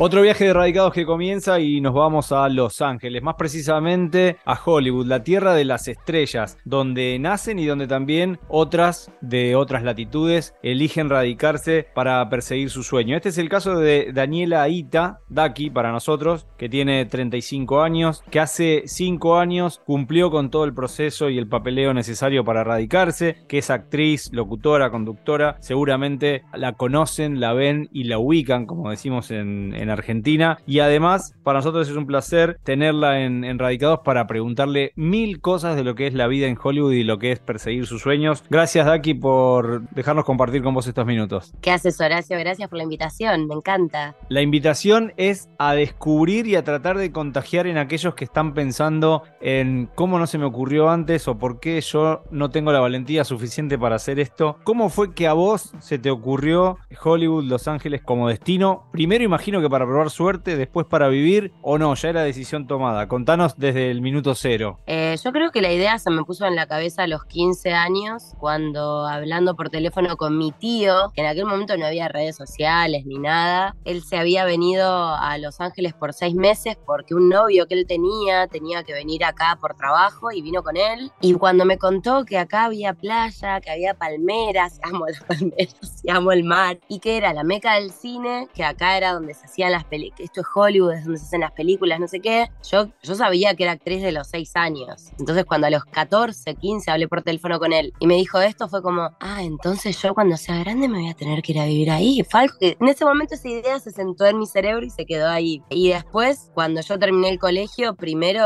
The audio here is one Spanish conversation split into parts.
Otro viaje de radicados que comienza y nos vamos a Los Ángeles, más precisamente a Hollywood, la tierra de las estrellas, donde nacen y donde también otras de otras latitudes eligen radicarse para perseguir su sueño. Este es el caso de Daniela Ita, Daki para nosotros, que tiene 35 años, que hace 5 años cumplió con todo el proceso y el papeleo necesario para radicarse, que es actriz, locutora, conductora, seguramente la conocen, la ven y la ubican, como decimos en, en Argentina. Y además, para nosotros es un placer tenerla en, Radicados para preguntarle mil cosas de lo que es la vida en Hollywood y lo que es perseguir sus sueños. Gracias, Daki, por dejarnos compartir con vos estos minutos. ¿Qué haces, Horacio? Gracias por la invitación, me encanta. La invitación es a descubrir y a tratar de contagiar en aquellos que están pensando en cómo no se me ocurrió antes o por qué yo no tengo la valentía suficiente para hacer esto. ¿Cómo fue que a vos se te ocurrió Hollywood, Los Ángeles como destino? Primero imagino que para probar suerte, después para vivir, o no, ya era decisión tomada. Contanos desde el minuto cero. Eh, yo creo que la idea se me puso en la cabeza a los 15 años, cuando hablando por teléfono con mi tío, que en aquel momento no había redes sociales ni nada, él se había venido a Los Ángeles por seis meses porque un novio que él tenía tenía que venir acá por trabajo y vino con él. Y cuando me contó que acá había playa, que había palmeras, amo las palmeras amo el mar, y que era la meca del cine, que acá era donde se hacían las películas, esto es Hollywood, es donde se hacen las películas, no sé qué, yo, yo sabía que era actriz de los 6 años. Entonces cuando a los 14, 15 hablé por teléfono con él y me dijo esto, fue como, ah, entonces yo cuando sea grande me voy a tener que ir a vivir ahí. Falco, en ese momento esa idea se sentó en mi cerebro y se quedó ahí. Y después, cuando yo terminé el colegio, primero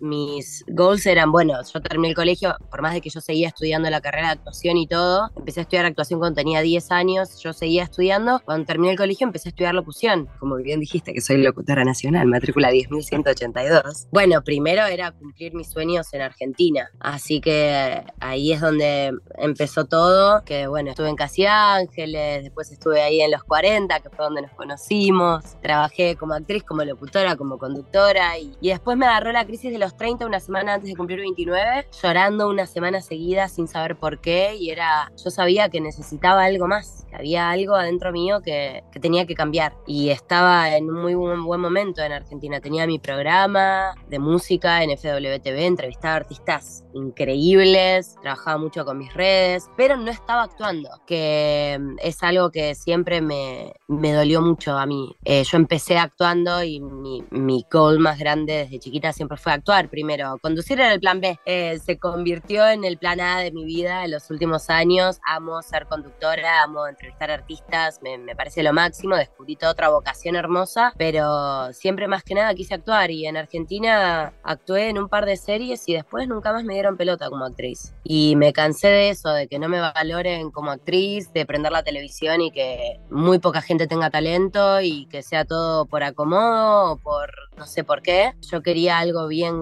mis goals eran, bueno, yo terminé el colegio, por más de que yo seguía estudiando la carrera de actuación y todo, empecé a estudiar actuación cuando tenía 10 años, yo seguía estudiando, cuando terminé el colegio empecé a estudiar locución como bien dijiste que soy locutora nacional, matrícula 10.182. Bueno, primero era cumplir mis sueños en Argentina, así que ahí es donde empezó todo, que bueno, estuve en Casi Ángeles, después estuve ahí en Los 40, que fue donde nos conocimos, trabajé como actriz, como locutora, como conductora, y, y después me agarró la crisis de los 30, una semana antes de cumplir 29, llorando una semana seguida sin saber por qué, y era, yo sabía que necesitaba algo más, que había algo adentro mío que, que tenía que cambiar, y estaba en un muy buen, buen, momento en Argentina. Tenía mi programa de música en FWTV, entrevistaba artistas increíbles, trabajaba mucho con mis redes, pero no estaba actuando, que mm, es algo que siempre me, me dolió mucho a mí. Eh, yo empecé actuando y mi, mi, goal más grande desde chiquita siempre fue actuar primero. Conducir era el plan B. Eh, se convirtió en el plan A de mi vida en los últimos años. Amo ser conductora, amo entrevistar artistas, me, me parece lo máximo. Descubrí toda otra vocación hermosa, pero siempre más que nada quise actuar y en Argentina actué en un par de series y después nunca más me dieron pelota como actriz. Y me cansé de eso, de que no me valoren como actriz, de prender la televisión y que muy poca gente tenga talento y que sea todo por acomodo o por no sé por qué. Yo quería algo bien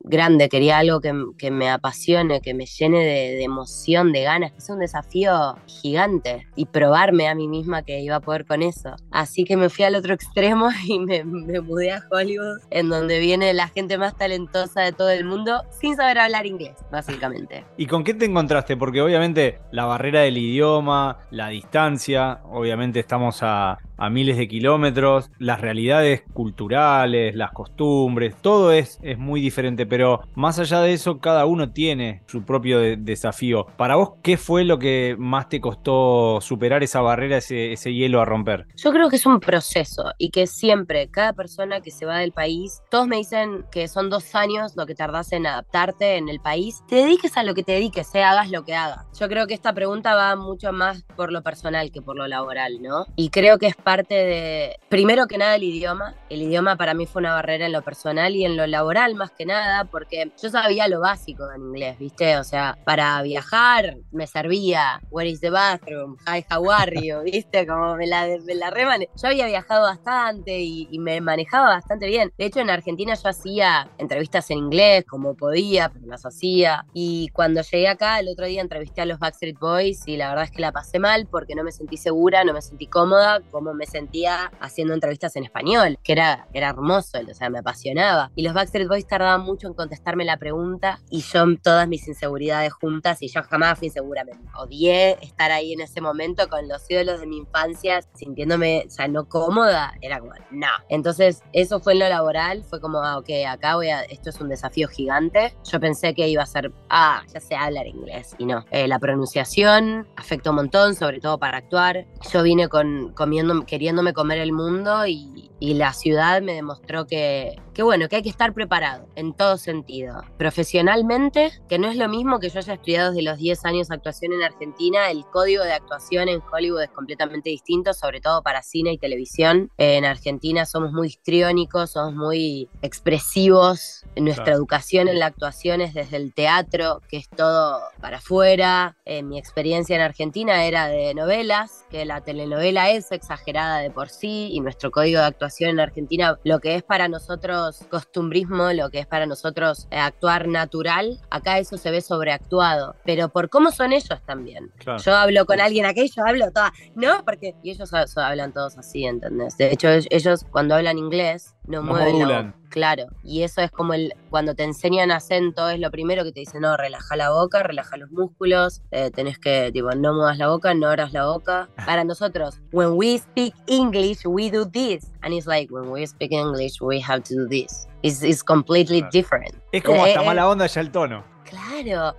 grande, quería algo que, que me apasione, que me llene de, de, emoción, de ganas, sea un desafío gigante y probarme a mí misma que iba a poder con eso. Así que me fui al otro extremo y me, me mudé a Hollywood, en donde viene la gente más talentosa de todo el mundo sin saber hablar inglés, básicamente. ¿Y con qué te encontraste? Porque obviamente la barrera del idioma, la distancia, obviamente estamos a, a miles de kilómetros, las realidades culturales, las costumbres, todo es, es muy diferente, pero más allá de eso, cada uno tiene su propio de desafío. Para vos, ¿qué fue lo que más te costó superar esa barrera, ese, ese hielo a romper? Yo creo que es un proceso y que siempre, cada persona que se va del país, todos me dicen que son dos años lo que tardás en adaptarte en el país, te dediques a lo que te dediques, eh, hagas lo que hagas. Yo creo que esta pregunta va mucho más por lo personal que por lo laboral, ¿no? Y creo que parte de, primero que nada, el idioma. El idioma para mí fue una barrera en lo personal y en lo laboral más que nada, porque yo sabía lo básico en inglés, ¿viste? O sea, para viajar me servía, where is the bathroom, hi, how are you, ¿viste? Como me la, me la remane Yo había viajado bastante y, y, me manejaba bastante bien. De hecho, en Argentina yo hacía entrevistas en inglés como podía, pero las hacía. Y cuando llegué acá, el otro día entrevisté a los Backstreet Boys y la verdad es que la pasé mal porque no me sentí segura, no me sentí cómoda, como me sentía haciendo entrevistas en español, que era, era hermoso, o sea, me apasionaba. Y los Backstreet Boys tardaban mucho en contestarme la pregunta y yo todas mis inseguridades juntas y yo jamás fui insegura, me odié estar ahí en ese momento con los ídolos de mi infancia, sintiéndome, o sea, no cómoda, era como, no. Entonces, eso fue en lo laboral, fue como, ah, ok, acá voy a, esto es un desafío gigante. Yo pensé que iba a ser, ah, ya sé hablar inglés, y no. Eh, la pronunciación afectó un montón, sobre todo para actuar. Yo vine con, comiendo, queriéndome comer el mundo y, y la ciudad me demostró que, que, bueno, que hay que estar preparado en todo sentido. Profesionalmente, que no es lo mismo que yo haya estudiado desde los 10 años actuación en Argentina, el código de actuación en Hollywood es completamente distinto, sobre todo para cine y televisión. En Argentina somos muy histriónicos, somos muy expresivos. Nuestra educación en la actuación es desde el teatro, que es todo para afuera. mi experiencia en Argentina era de novelas, que la telenovela es exagerada de por sí y nuestro código de actuación en Argentina, lo que es para nosotros costumbrismo, lo que es para nosotros eh, actuar natural, acá eso se ve sobreactuado, pero por cómo son ellos también. Yo hablo con alguien aquí, yo hablo toda, ¿no? Porque y ellos hablan todos así, ¿entendés? De hecho, ellos cuando hablan inglés no, mueven Claro, y eso es como el cuando te enseñan acento, es lo primero que te dicen, no, relaja la boca, relaja los músculos, eh, tenés que, tipo, no muevas la boca, no abras la boca. Para nosotros, when we speak English, we do this. And it's like, when we speak English, we have to do this. It's, it's completely different. Es como hasta eh, mala onda ya el tono. Claro,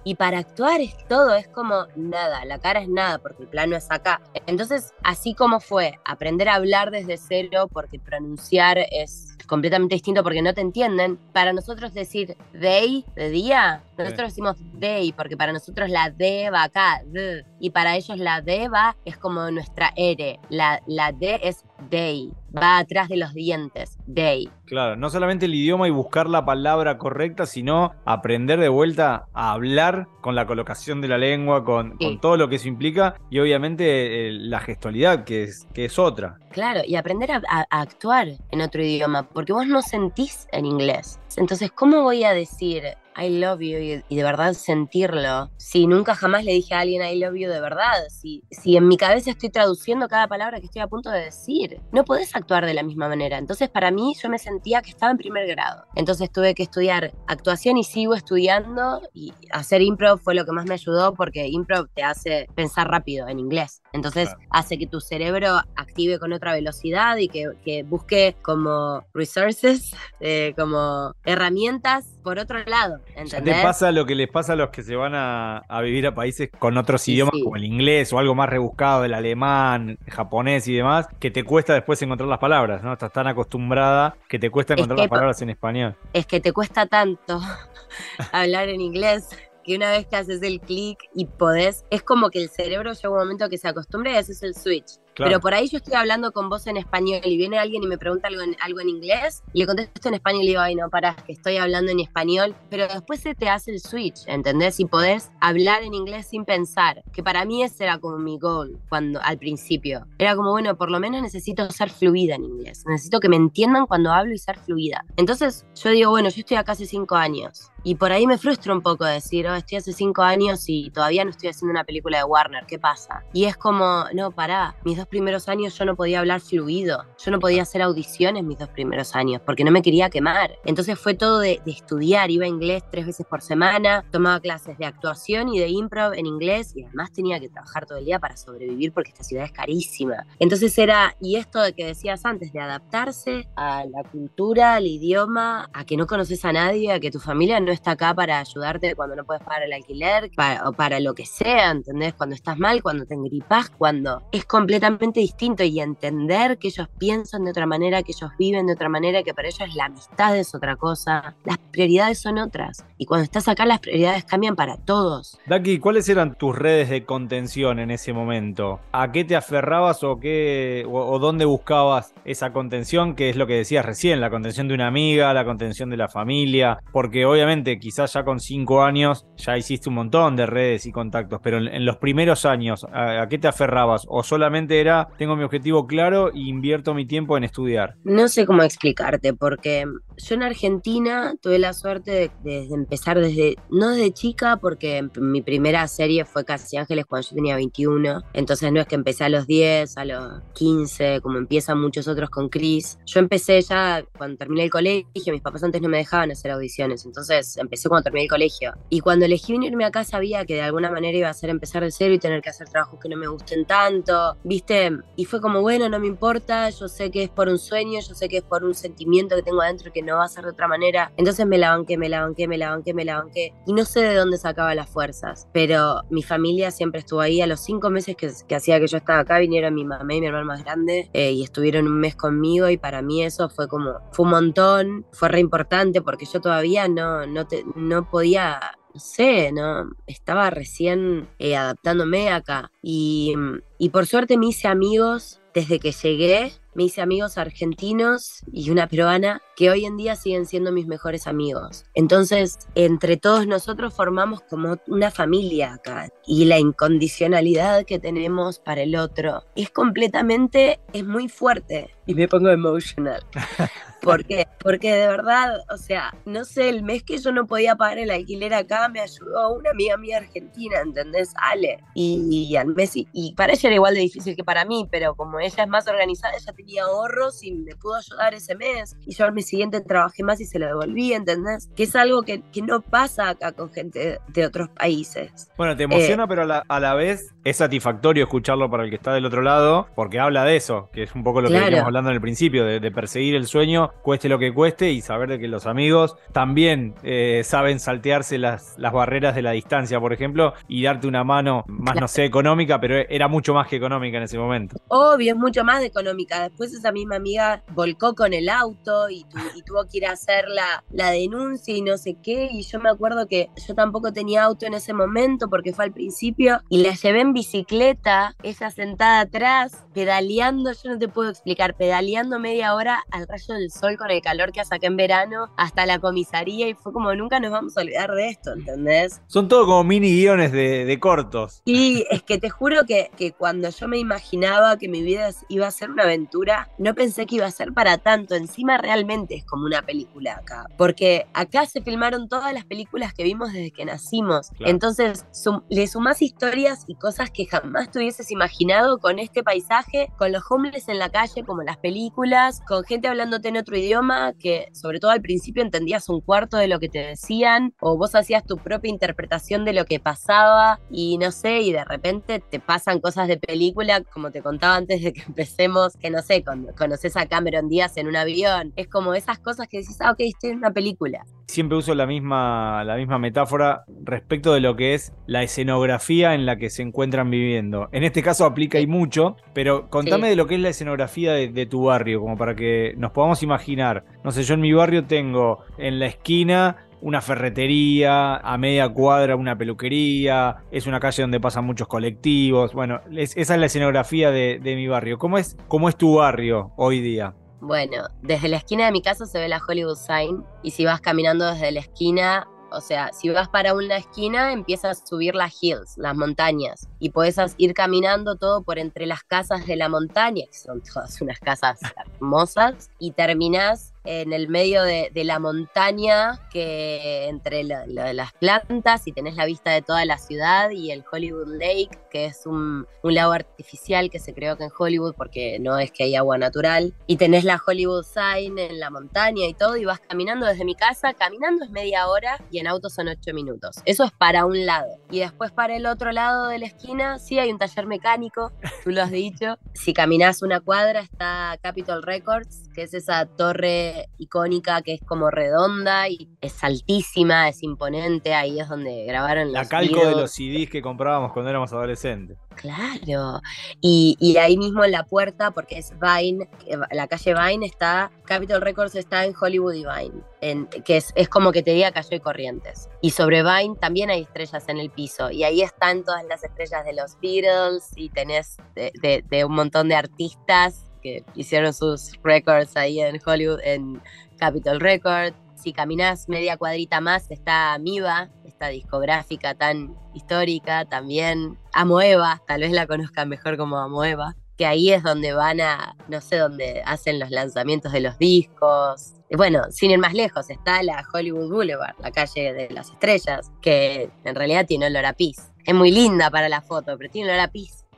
y para actuar es todo, es como nada, la cara es nada porque el plano es acá. Entonces, así como fue aprender a hablar desde cero porque pronunciar es completamente distinto porque no te entienden, para nosotros decir day de día, nosotros decimos day porque para nosotros la D va acá, d, y para ellos la D va es como nuestra R, la, la D es day, va atrás de los dientes, day. Claro, no solamente el idioma y buscar la palabra correcta, sino aprender de vuelta a hablar con la colocación de la lengua, con, todo lo que eso implica y obviamente eh, la gestualidad, que es, que es otra. Claro, y aprender a, a actuar en otro idioma, porque vos no sentís en inglés. Entonces, ¿cómo voy a decir I love you y, de verdad sentirlo. Si nunca jamás le dije a alguien I love you de verdad, si, si en mi cabeza estoy traduciendo cada palabra que estoy a punto de decir, no podés actuar de la misma manera. Entonces para mí yo me sentía que estaba en primer grado. Entonces tuve que estudiar actuación y sigo estudiando y hacer improv fue lo que más me ayudó porque improv te hace pensar rápido en inglés. Entonces hace que tu cerebro active con otra velocidad y que, que busque como resources, eh, como herramientas por otro lado. ¿entendés? te pasa lo que les pasa a los que se van a, vivir a países con otros idiomas como el inglés o algo más rebuscado, el alemán, el japonés y demás, que te cuesta después encontrar las palabras, ¿no? Estás tan acostumbrada que te cuesta encontrar las palabras en español. Es que te cuesta tanto hablar en inglés que una vez que haces el clic y podés, es como que el cerebro llega un momento que se acostumbra y haces el switch. Pero por ahí yo estoy hablando con vos en español y viene alguien y me pregunta algo en, algo en inglés y le contesto en español y digo, ay, no, para, que estoy hablando en español. Pero después se te hace el switch, ¿entendés? Y podés hablar en inglés sin pensar, que para mí ese era como mi goal cuando, al principio. Era como, bueno, por lo menos necesito ser fluida en inglés. Necesito que me entiendan cuando hablo y ser fluida. Entonces yo digo, bueno, yo estoy acá hace cinco años. Y por ahí me frustra un poco decir, oh, estoy hace cinco años y todavía no estoy haciendo una película de Warner, ¿qué pasa? Y es como, no, pará, mis dos primeros años yo no podía hablar fluido, yo no podía hacer audiciones mis dos primeros años porque no me quería quemar. Entonces fue todo de, estudiar, iba a inglés tres veces por semana, tomaba clases de actuación y de improv en inglés y además tenía que trabajar todo el día para sobrevivir porque esta ciudad es carísima. Entonces era, y esto de que decías antes, de adaptarse a la cultura, al idioma, a que no conoces a nadie, a que tu familia no está acá para ayudarte cuando no puedes pagar el alquiler o para lo que sea, ¿entendés? Cuando estás mal, cuando te engripas, cuando es completamente distinto y entender que ellos piensan de otra manera, que ellos viven de otra manera, que para ellos la amistad es otra cosa, las prioridades son otras. Y cuando estás acá las prioridades cambian para todos. Daki, ¿cuáles eran tus redes de contención en ese momento? ¿A qué te aferrabas o, qué, o, dónde buscabas esa contención? Que es lo que decías recién, la contención de una amiga, la contención de la familia, porque obviamente quizás ya con cinco años ya hiciste un montón de redes y contactos, pero en, los primeros años, ¿a, qué te aferrabas? ¿O solamente era, tengo mi objetivo claro e invierto mi tiempo en estudiar. No sé cómo explicarte, porque yo en Argentina tuve la suerte de, empezar desde, no desde chica, porque mi primera serie fue Casi Ángeles cuando yo tenía 21, entonces no es que empecé a los 10, a los 15, como empiezan muchos otros con Chris. Yo empecé ya cuando terminé el colegio, mis papás antes no me dejaban hacer audiciones, entonces empecé cuando terminé el colegio. Y cuando elegí venirme acá sabía que de alguna manera iba a ser empezar de cero y tener que hacer trabajos que no me gusten tanto, ¿viste? Y fue como, bueno, no me importa, yo sé que es por un sueño, yo sé que es por un sentimiento que tengo adentro que no va a ser de otra manera. Entonces me la banqué, me la banqué, me la banqué, me la banqué. Y no sé de dónde sacaba las fuerzas, pero mi familia siempre estuvo ahí. A los cinco meses que, hacía que yo estaba acá, vinieron mi mamá y mi hermano más grande eh, y estuvieron un mes conmigo y para mí eso fue como, fue un montón, fue re importante porque yo todavía no, no, no podía no sé, ¿no? Estaba recién eh, adaptándome acá. Y, y por suerte me hice amigos desde que llegué me hice amigos argentinos y una peruana que hoy en día siguen siendo mis mejores amigos. Entonces, entre todos nosotros formamos como una familia acá y la incondicionalidad que tenemos para el otro es completamente, es muy fuerte y me pongo emotional. ¿Por qué? Porque de verdad, o sea, no sé, el mes que yo no podía pagar el alquiler acá me ayudó una amiga mía argentina, ¿entendés? Ale. Y, al mes, y, para ella era igual de difícil que para mí, pero como ella es más organizada, ella tenía ahorros y me pudo ayudar ese mes. Y yo al mes siguiente trabajé más y se lo devolví, ¿entendés? Que es algo que, que no pasa acá con gente de otros países. Bueno, te emociona, eh, pero a la, vez es satisfactorio escucharlo para el que está del otro lado, porque habla de eso, que es un poco lo que veníamos hablando en el principio, de, perseguir el sueño, cueste lo que cueste, y saber de que los amigos también eh, saben saltearse las, las barreras de la distancia, por ejemplo, y darte una mano más, no sé, económica, pero era mucho más que económica en ese momento. Obvio, es mucho más de económica. Después esa misma amiga volcó con el auto y, tuvo que ir a hacer la, la, denuncia y no sé qué. Y yo me acuerdo que yo tampoco tenía auto en ese momento porque fue al principio y la llevé en bicicleta, ella sentada atrás, pedaleando, yo no te puedo explicar, pedaleando media hora al rayo del sol con el calor que hace acá en verano hasta la comisaría y fue como nunca nos vamos a olvidar de esto, ¿entendés? Son todo como mini guiones de, de cortos. Y es que te juro que, que cuando yo me imaginaba que mi vida iba a ser una aventura, no pensé que iba a ser para tanto. Encima realmente es como una película acá. Porque acá se filmaron todas las películas que vimos desde que nacimos. Entonces le sumás historias y cosas que jamás te hubieses imaginado con este paisaje, con los homeless en la calle, como las películas, con gente hablándote en otro idioma que sobre todo al principio entendías un cuarto de lo que te decían o vos hacías tu propia interpretación de lo que pasaba y no sé, y de repente te pasan cosas de película, como te contaba antes de que empecemos, que no sé, cuando conoces a Cameron Díaz en un avión. Es como esas cosas que decís, ah, ok, estoy en una película. Siempre uso la misma, la misma metáfora respecto de lo que es la escenografía en la que se encuentran viviendo. En este caso aplica y mucho, pero contame de lo que es la escenografía de, de tu barrio, como para que nos podamos imaginar. No sé, yo en mi barrio tengo en la esquina una ferretería, a media cuadra una peluquería, es una calle donde pasan muchos colectivos. Bueno, esa es la escenografía de, mi barrio. ¿Cómo es, ¿Cómo es tu barrio hoy día? Bueno, desde la esquina de mi casa se ve la Hollywood Sign y si vas caminando desde la esquina o sea, si vas para una esquina, empiezas a subir las hills, las montañas, y puedes ir caminando todo por entre las casas de la montaña, que son todas unas casas hermosas, y terminas en el medio de, la montaña, que entre las plantas y tenés la vista de toda la ciudad y el Hollywood Lake, que es un, lago artificial que se creó acá en Hollywood porque no es que hay agua natural. Y tenés la Hollywood Sign en la montaña y todo, y vas caminando desde mi casa. Caminando es media hora y en auto son ocho minutos. Eso es para un lado. Y después para el otro lado de la esquina, sí hay un taller mecánico, tú lo has dicho. Si caminás una cuadra está Capitol Records, que es esa torre icónica que es como redonda y es altísima, es imponente, ahí es donde grabaron La calco de los CDs que comprábamos cuando éramos adolescentes. Claro, y, ahí mismo en la puerta, porque es Vine, la calle Vine está, Capitol Records está en Hollywood y Vine, en, que es, es como que te diga Calle y Corrientes. Y sobre Vine también hay estrellas en el piso, y ahí están todas las estrellas de los Beatles, y tenés de un montón de artistas que hicieron sus records ahí en Hollywood, en Capitol Records. Si caminas media cuadrita más está Miva, esta discográfica tan histórica también. Amoeba, tal vez la conozcan mejor como Amoeba que ahí es donde van a, no sé, donde hacen los lanzamientos de los discos. Bueno, sin ir más lejos, está la Hollywood Boulevard, la calle de las estrellas, que en realidad tiene olor a. Es muy linda para la foto, pero tiene olor a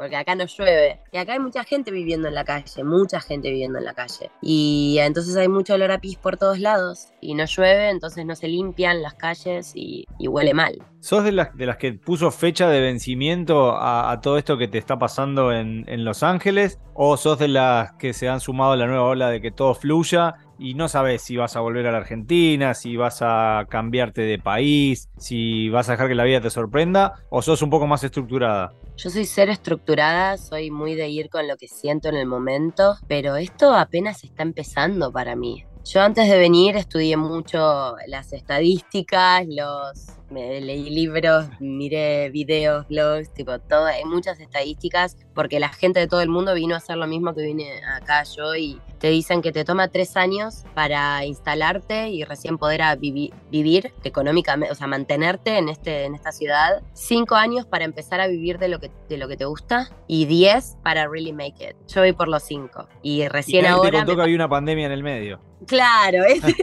porque acá no llueve. Y acá hay mucha gente viviendo en la calle, mucha gente viviendo en la calle. Y entonces hay mucho olor a pis por todos lados. Y no llueve, entonces no se limpian las calles y, huele mal. ¿Sos de las, de las que puso fecha de vencimiento a, todo esto que te está pasando en, en Los Ángeles? ¿O sos de las que se han sumado a la nueva ola de que todo fluya y no sabes si vas a volver a la Argentina, si vas a cambiarte de país, si vas a dejar que la vida te sorprenda, o sos un poco más estructurada? Yo soy ser estructurada, soy muy de ir con lo que siento en el momento, pero esto apenas está empezando para mí. Yo antes de venir estudié mucho las estadísticas, los me leí libros, miré videos, blogs, tipo todo, hay muchas estadísticas porque la gente de todo el mundo vino a hacer lo mismo que vine acá yo y te dicen que te toma tres años para instalarte y recién poder vivir económicamente, o sea, mantenerte en, este, en esta ciudad, cinco años para empezar a vivir de lo que, de lo que te gusta y diez para really make it. Yo voy por los cinco y recién ahora... Te contó que había una pandemia en el medio. Claro, ese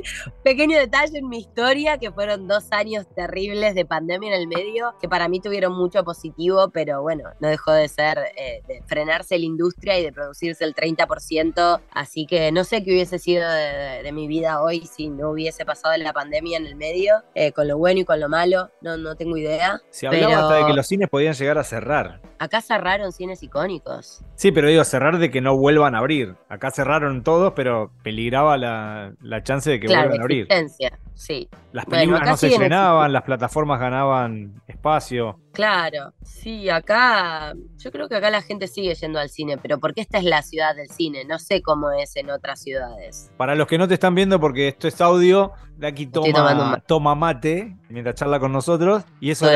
pequeño detalle en mi historia, que fueron dos años terribles de pandemia en el medio, que para mí tuvieron mucho positivo, pero bueno, no dejó de ser, eh, de frenarse la industria y de producirse el 30%, así que no sé qué hubiese sido de, mi vida hoy si no hubiese pasado la pandemia en el medio, eh, con lo bueno y con lo malo, no, no tengo idea. Se hablaba hasta de que los cines podían llegar a cerrar. Acá cerraron cines icónicos. Sí, pero digo, cerrar de que no vuelvan a abrir. Acá cerraron todos, pero peligraba la, chance de que vuelvan a abrir. Sí. Las películas no se llenaban, las plataformas ganaban espacio. Claro, sí, acá, yo creo que acá la gente sigue yendo al cine, pero porque esta es la ciudad del cine, no sé cómo es en otras ciudades. Para los que no te están viendo, porque esto es audio, de aquí toma, toma mate mientras charla con nosotros, y eso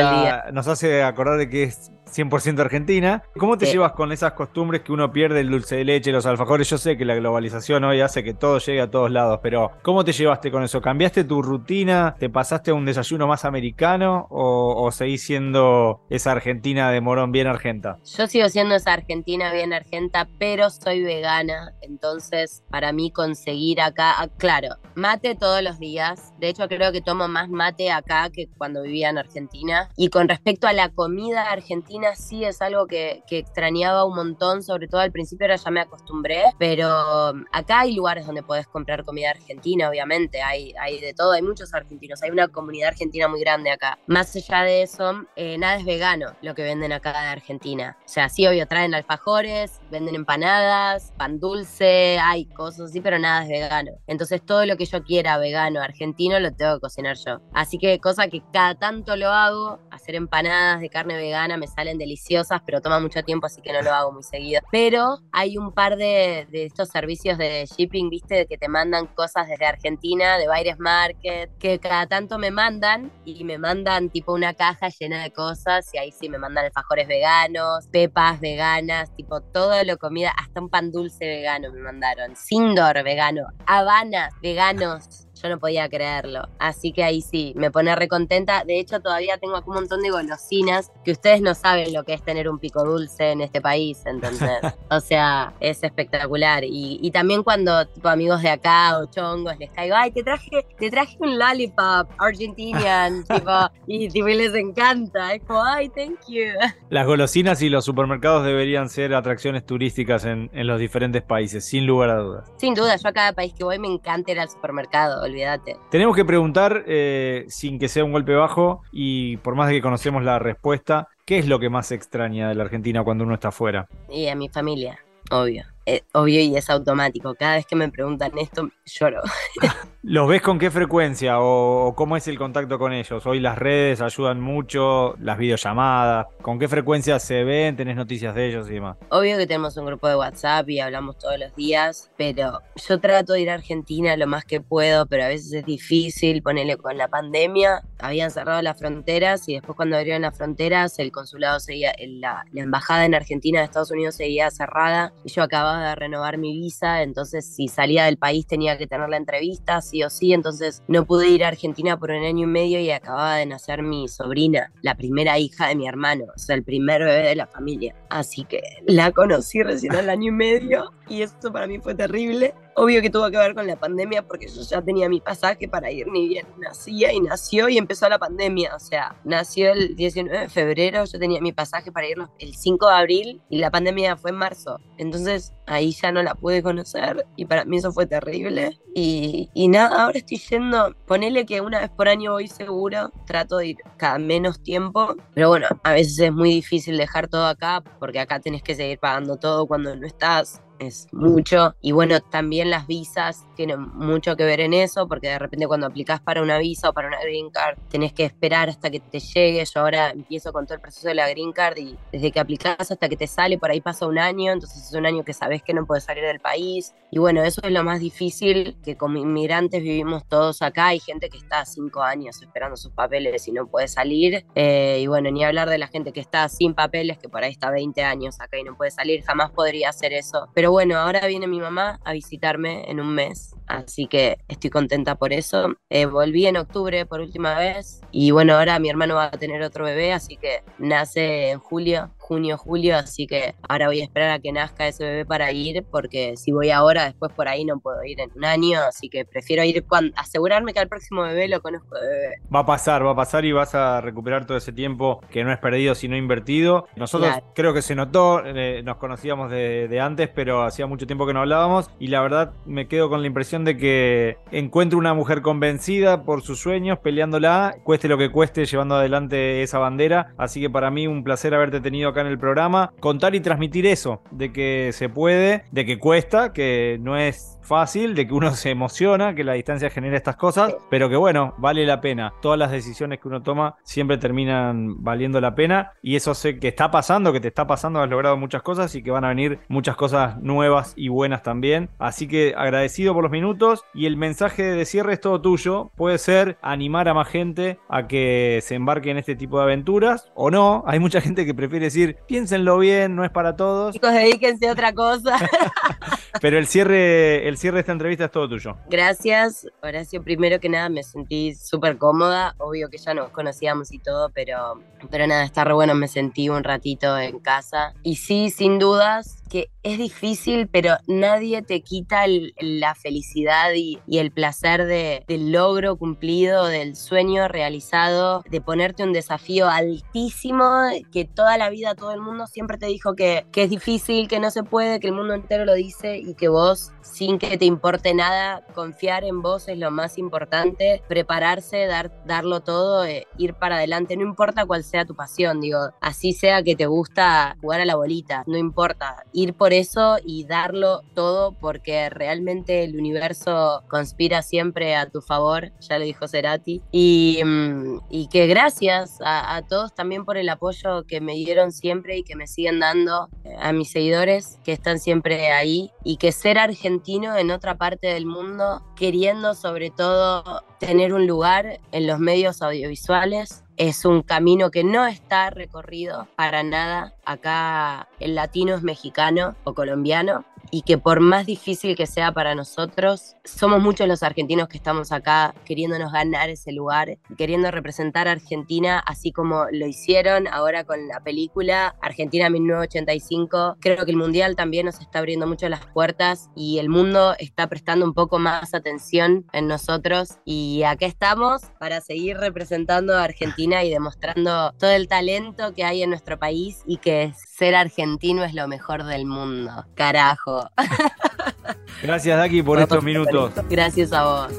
nos hace acordar de que es 100% argentina. ¿Cómo te llevas con esas costumbres que uno pierde el dulce de leche, los alfajores? Yo sé que la globalización hoy hace que todo llegue a todos lados, pero ¿cómo te llevaste con eso? ¿Cambiaste tu rutina? ¿Te pasaste a un desayuno más americano o, seguís siendo esa argentina de morón bien argenta? Yo sigo siendo esa argentina bien argenta, pero soy vegana, entonces para mí conseguir acá, ah, claro, mate todos los días. De hecho creo que tomo más mate acá que cuando vivía en Argentina. Y con respecto a la comida argentina, sí es algo que, extrañaba un montón, sobre todo al principio, ahora ya me acostumbré, pero um, acá hay lugares donde podés comprar comida argentina, obviamente, hay, hay de todo, hay muchos argentinos, hay una comunidad argentina muy grande acá. Más allá de eso, eh, nada es vegano lo que venden acá de Argentina. O sea, sí, obvio, traen alfajores, venden empanadas, pan dulce, hay cosas así, pero nada es vegano. Entonces todo lo que yo quiera vegano, argentino, lo tengo que cocinar yo. Así que cosa que cada tanto lo hago, hacer empanadas de carne vegana me salen deliciosas, pero toma mucho tiempo, así que no lo hago muy seguido. Pero hay un par de, estos servicios de shipping, viste, que te mandan cosas desde Argentina, de Baires Market, que cada tanto me mandan y me mandan tipo una caja llena de cosas y ahí sí me mandan alfajores veganos, pepas veganas, tipo todo lo comida, hasta un pan dulce vegano me mandaron, Sindor vegano, Habanas veganos yo no podía creerlo. Así que ahí sí, me pone recontenta. De hecho, todavía tengo aquí un montón de golosinas que ustedes no saben lo que es tener un pico dulce en este país, ¿entendés? o sea, es espectacular. Y, también cuando tipo amigos de acá o chongos les caigo, ay, te traje, te traje un lollipop argentinian, tipo, y tipo, les encanta. Es como, ay, thank you. Las golosinas y los supermercados deberían ser atracciones turísticas en, en los diferentes países, sin lugar a dudas. Sin duda, yo a cada país que voy me encanta ir al supermercado olvídate. Tenemos que preguntar, eh, sin que sea un golpe bajo, y por más de que conocemos la respuesta, ¿qué es lo que más extraña de la Argentina cuando uno está afuera? Y a mi familia, obvio. Eh, obvio y es automático. Cada vez que me preguntan esto, lloro. ¿Los ves con qué frecuencia o, cómo es el contacto con ellos? Hoy las redes ayudan mucho, las videollamadas. ¿Con qué frecuencia se ven? ¿Tenés noticias de ellos y demás? Obvio que tenemos un grupo de WhatsApp y hablamos todos los días, pero yo trato de ir a Argentina lo más que puedo, pero a veces es difícil. Ponerle con la pandemia, habían cerrado las fronteras y después cuando abrieron las fronteras, el consulado seguía, la, la embajada en Argentina de Estados Unidos seguía cerrada y yo acababa acababa de renovar mi visa, entonces si salía del país tenía que tener la entrevista, sí o sí, entonces no pude ir a Argentina por un año y medio y acababa de nacer mi sobrina, la primera hija de mi hermano, o sea, el primer bebé de la familia. Así que la conocí recién al año y medio y esto para mí fue terrible. Obvio que tuvo que ver con la pandemia porque yo ya tenía mi pasaje para ir ni bien nacía y nació y empezó la pandemia. O sea, nació el 19 de febrero, yo tenía mi pasaje para ir el 5 de abril y la pandemia fue en marzo. Entonces ahí ya no la pude conocer y para mí eso fue terrible. Y, y nada, ahora estoy yendo, ponele que una vez por año voy seguro, trato de ir cada menos tiempo, pero bueno, a veces es muy difícil dejar todo acá porque acá tenés que seguir pagando todo cuando no estás es mucho. Y bueno, también las visas tienen mucho que ver en eso, porque de repente cuando aplicas para una visa o para una green card, tenés que esperar hasta que te llegue. Yo ahora empiezo con todo el proceso de la green card y desde que aplicas hasta que te sale, por ahí pasa un año, entonces es un año que sabes que no puedes salir del país. Y bueno, eso es lo más difícil, que como inmigrantes vivimos todos acá, hay gente que está cinco años esperando sus papeles y no puede salir. Eh, y bueno, ni hablar de la gente que está sin papeles, que por ahí está 20 años acá y no puede salir, jamás podría hacer eso. Pero bueno, ahora viene mi mamá a visitarme en un mes, así que estoy contenta por eso. Eh, volví en octubre por última vez y bueno, ahora mi hermano va a tener otro bebé, así que nace en julio junio, julio, así que ahora voy a esperar a que nazca ese bebé para ir, porque si voy ahora, después por ahí no puedo ir en un año, así que prefiero ir cuando, asegurarme que al próximo bebé lo conozco de bebé. Va a pasar, va a pasar y vas a recuperar todo ese tiempo que no es perdido, sino invertido. Nosotros creo que se notó, eh, nos conocíamos de, de antes, pero hacía mucho tiempo que no hablábamos y la verdad me quedo con la impresión de que encuentro una mujer convencida por sus sueños, peleándola, cueste lo que cueste, llevando adelante esa bandera. Así que para mí un placer haberte tenido acá en el programa, contar y transmitir eso, de que se puede, de que cuesta, que no es fácil, de que uno se emociona, que la distancia genera estas cosas, pero que bueno, vale la pena. Todas las decisiones que uno toma siempre terminan valiendo la pena y eso sé que está pasando, que te está pasando, has logrado muchas cosas y que van a venir muchas cosas nuevas y buenas también. Así que agradecido por los minutos y el mensaje de cierre es todo tuyo. Puede ser animar a más gente a que se embarque en este tipo de aventuras o no. Hay mucha gente que prefiere decir, piénsenlo bien, no es para todos. Chicos, dedíquense a otra cosa. pero el cierre, el cierre de esta entrevista es todo tuyo. Gracias, Horacio. Primero que nada me sentí súper cómoda. Obvio que ya nos conocíamos y todo, pero, pero nada, está re bueno. Me sentí un ratito en casa. Y sí, sin dudas, que es difícil, pero nadie te quita la felicidad y, el placer de, del logro cumplido, del sueño realizado, de ponerte un desafío altísimo que toda la vida todo el mundo siempre te dijo que, que es difícil, que no se puede, que el mundo entero lo dice y que vos, sin que te importe nada, confiar en vos es lo más importante, prepararse, dar, darlo todo, eh, ir para adelante, no importa cuál sea tu pasión, digo, así sea que te gusta jugar a la bolita, no importa ir por eso y darlo todo porque realmente el universo conspira siempre a tu favor, ya lo dijo Cerati. Y, mm, y que gracias a, todos también por el apoyo que me dieron siempre y que me siguen dando eh, a mis seguidores que están siempre ahí y que ser argentino en otra parte del mundo, queriendo sobre todo tener un lugar en los medios audiovisuales, es un camino que no está recorrido para nada. Acá el latino es mexicano o colombiano y que por más difícil que sea para nosotros, somos muchos los argentinos que estamos acá queriéndonos ganar ese lugar, queriendo representar a Argentina así como lo hicieron ahora con la película Argentina 1985. Creo que el Mundial también nos está abriendo mucho las puertas y el mundo está prestando un poco más atención en nosotros y acá estamos para seguir representando a Argentina y demostrando todo el talento que hay en nuestro país y que ser argentino es lo mejor del mundo. Carajo. Gracias, Daki, por estos minutos. Gracias a vos.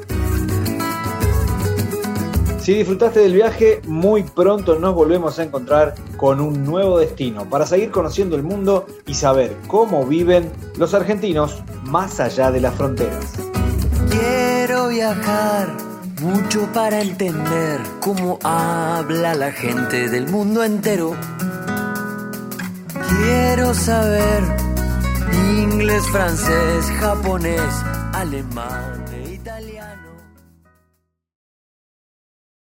Si disfrutaste del viaje, muy pronto nos volvemos a encontrar con un nuevo destino para seguir conociendo el mundo y saber cómo viven los argentinos más allá de las fronteras. Quiero viajar mucho para entender cómo habla la gente del mundo entero. Quiero saber Inglés, francés, japonés, alemán.